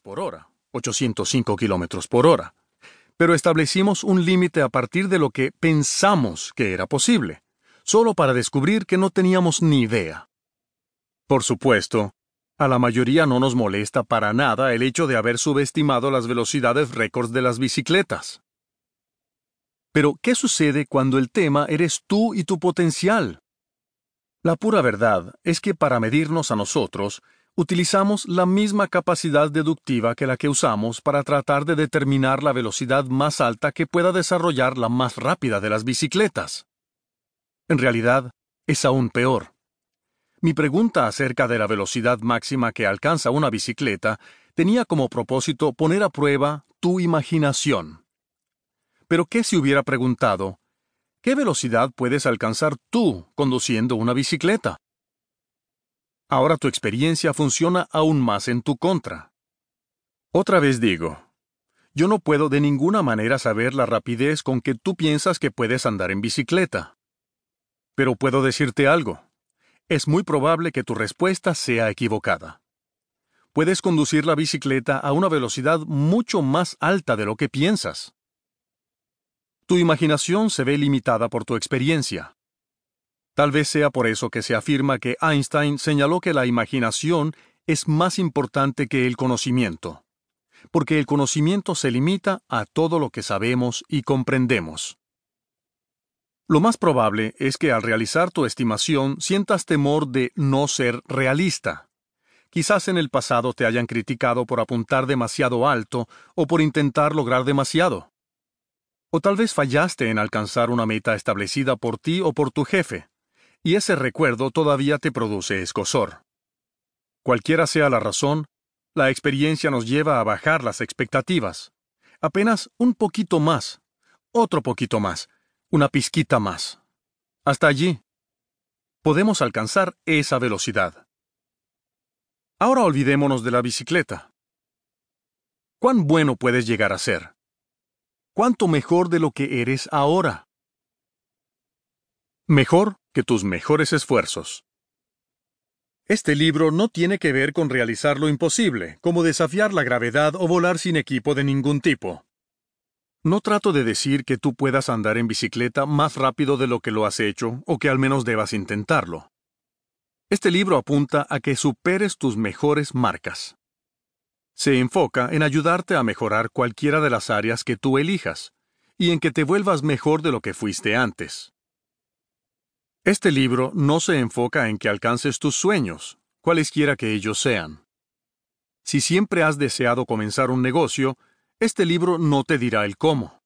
por hora, 805 kilómetros por hora, pero establecimos un límite a partir de lo que pensamos que era posible, solo para descubrir que no teníamos ni idea. Por supuesto, a la mayoría no nos molesta para nada el hecho de haber subestimado las velocidades récords de las bicicletas. Pero, ¿qué sucede cuando el tema eres tú y tu potencial? La pura verdad es que para medirnos a nosotros, utilizamos la misma capacidad deductiva que la que usamos para tratar de determinar la velocidad más alta que pueda desarrollar la más rápida de las bicicletas. En realidad, es aún peor. Mi pregunta acerca de la velocidad máxima que alcanza una bicicleta tenía como propósito poner a prueba tu imaginación. Pero ¿qué si hubiera preguntado, ¿qué velocidad puedes alcanzar tú conduciendo una bicicleta? Ahora tu experiencia funciona aún más en tu contra. Otra vez digo, yo no puedo de ninguna manera saber la rapidez con que tú piensas que puedes andar en bicicleta. Pero puedo decirte algo es muy probable que tu respuesta sea equivocada. Puedes conducir la bicicleta a una velocidad mucho más alta de lo que piensas. Tu imaginación se ve limitada por tu experiencia. Tal vez sea por eso que se afirma que Einstein señaló que la imaginación es más importante que el conocimiento, porque el conocimiento se limita a todo lo que sabemos y comprendemos. Lo más probable es que al realizar tu estimación sientas temor de no ser realista. Quizás en el pasado te hayan criticado por apuntar demasiado alto o por intentar lograr demasiado. O tal vez fallaste en alcanzar una meta establecida por ti o por tu jefe, y ese recuerdo todavía te produce escosor. Cualquiera sea la razón, la experiencia nos lleva a bajar las expectativas. Apenas un poquito más, otro poquito más, una pizquita más. Hasta allí. Podemos alcanzar esa velocidad. Ahora olvidémonos de la bicicleta. ¿Cuán bueno puedes llegar a ser? ¿Cuánto mejor de lo que eres ahora? Mejor que tus mejores esfuerzos. Este libro no tiene que ver con realizar lo imposible, como desafiar la gravedad o volar sin equipo de ningún tipo. No trato de decir que tú puedas andar en bicicleta más rápido de lo que lo has hecho o que al menos debas intentarlo. Este libro apunta a que superes tus mejores marcas. Se enfoca en ayudarte a mejorar cualquiera de las áreas que tú elijas y en que te vuelvas mejor de lo que fuiste antes. Este libro no se enfoca en que alcances tus sueños, cualesquiera que ellos sean. Si siempre has deseado comenzar un negocio, este libro no te dirá el cómo.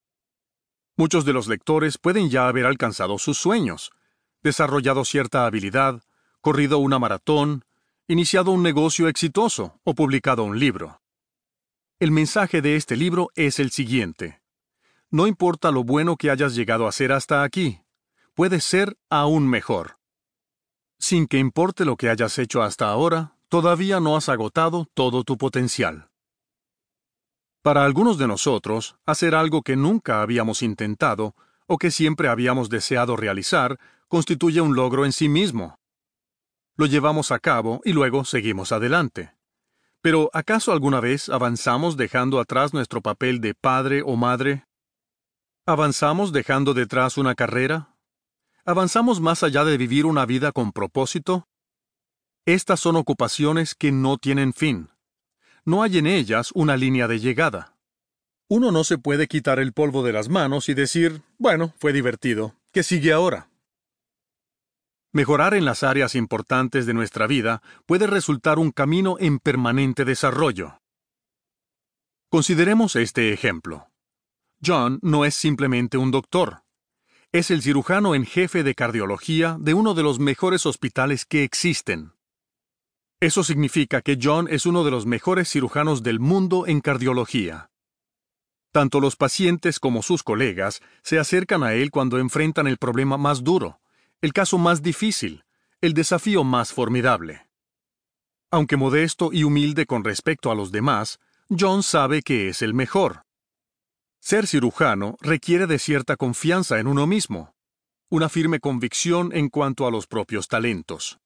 Muchos de los lectores pueden ya haber alcanzado sus sueños, desarrollado cierta habilidad, corrido una maratón, iniciado un negocio exitoso o publicado un libro. El mensaje de este libro es el siguiente. No importa lo bueno que hayas llegado a ser hasta aquí, puedes ser aún mejor. Sin que importe lo que hayas hecho hasta ahora, todavía no has agotado todo tu potencial. Para algunos de nosotros, hacer algo que nunca habíamos intentado o que siempre habíamos deseado realizar constituye un logro en sí mismo. Lo llevamos a cabo y luego seguimos adelante. Pero ¿acaso alguna vez avanzamos dejando atrás nuestro papel de padre o madre? ¿Avanzamos dejando detrás una carrera? ¿Avanzamos más allá de vivir una vida con propósito? Estas son ocupaciones que no tienen fin no hay en ellas una línea de llegada. Uno no se puede quitar el polvo de las manos y decir, bueno, fue divertido, ¿qué sigue ahora? Mejorar en las áreas importantes de nuestra vida puede resultar un camino en permanente desarrollo. Consideremos este ejemplo. John no es simplemente un doctor. Es el cirujano en jefe de cardiología de uno de los mejores hospitales que existen. Eso significa que John es uno de los mejores cirujanos del mundo en cardiología. Tanto los pacientes como sus colegas se acercan a él cuando enfrentan el problema más duro, el caso más difícil, el desafío más formidable. Aunque modesto y humilde con respecto a los demás, John sabe que es el mejor. Ser cirujano requiere de cierta confianza en uno mismo, una firme convicción en cuanto a los propios talentos.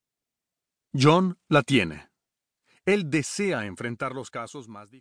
John la tiene. Él desea enfrentar los casos más difíciles.